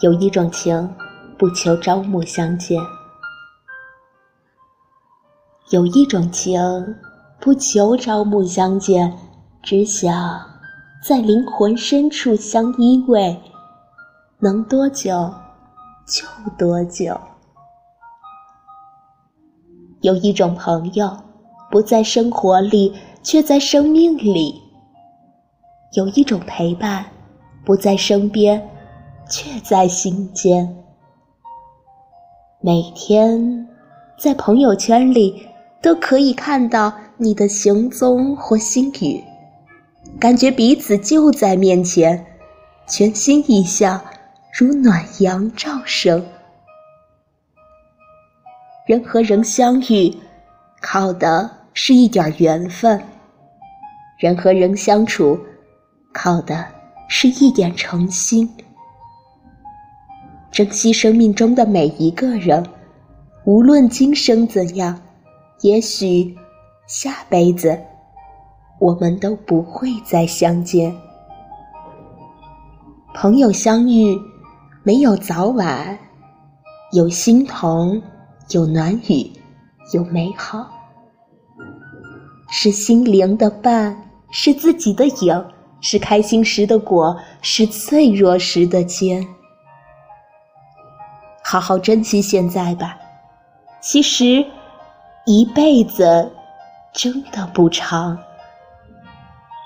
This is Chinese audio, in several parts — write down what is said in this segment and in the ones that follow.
有一种情，不求朝暮相见；有一种情，不求朝暮相见，只想在灵魂深处相依偎，能多久就多久。有一种朋友，不在生活里，却在生命里；有一种陪伴，不在身边。却在心间。每天在朋友圈里都可以看到你的行踪或心语，感觉彼此就在面前，全心一笑，如暖阳照生。人和人相遇，靠的是一点缘分；人和人相处，靠的是一点诚心。珍惜生命中的每一个人，无论今生怎样，也许下辈子我们都不会再相见。朋友相遇，没有早晚，有心疼，有暖语，有美好，是心灵的伴，是自己的影，是开心时的果，是脆弱时的坚。好好珍惜现在吧，其实一辈子真的不长。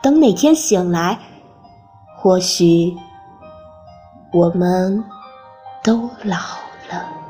等哪天醒来，或许我们都老了。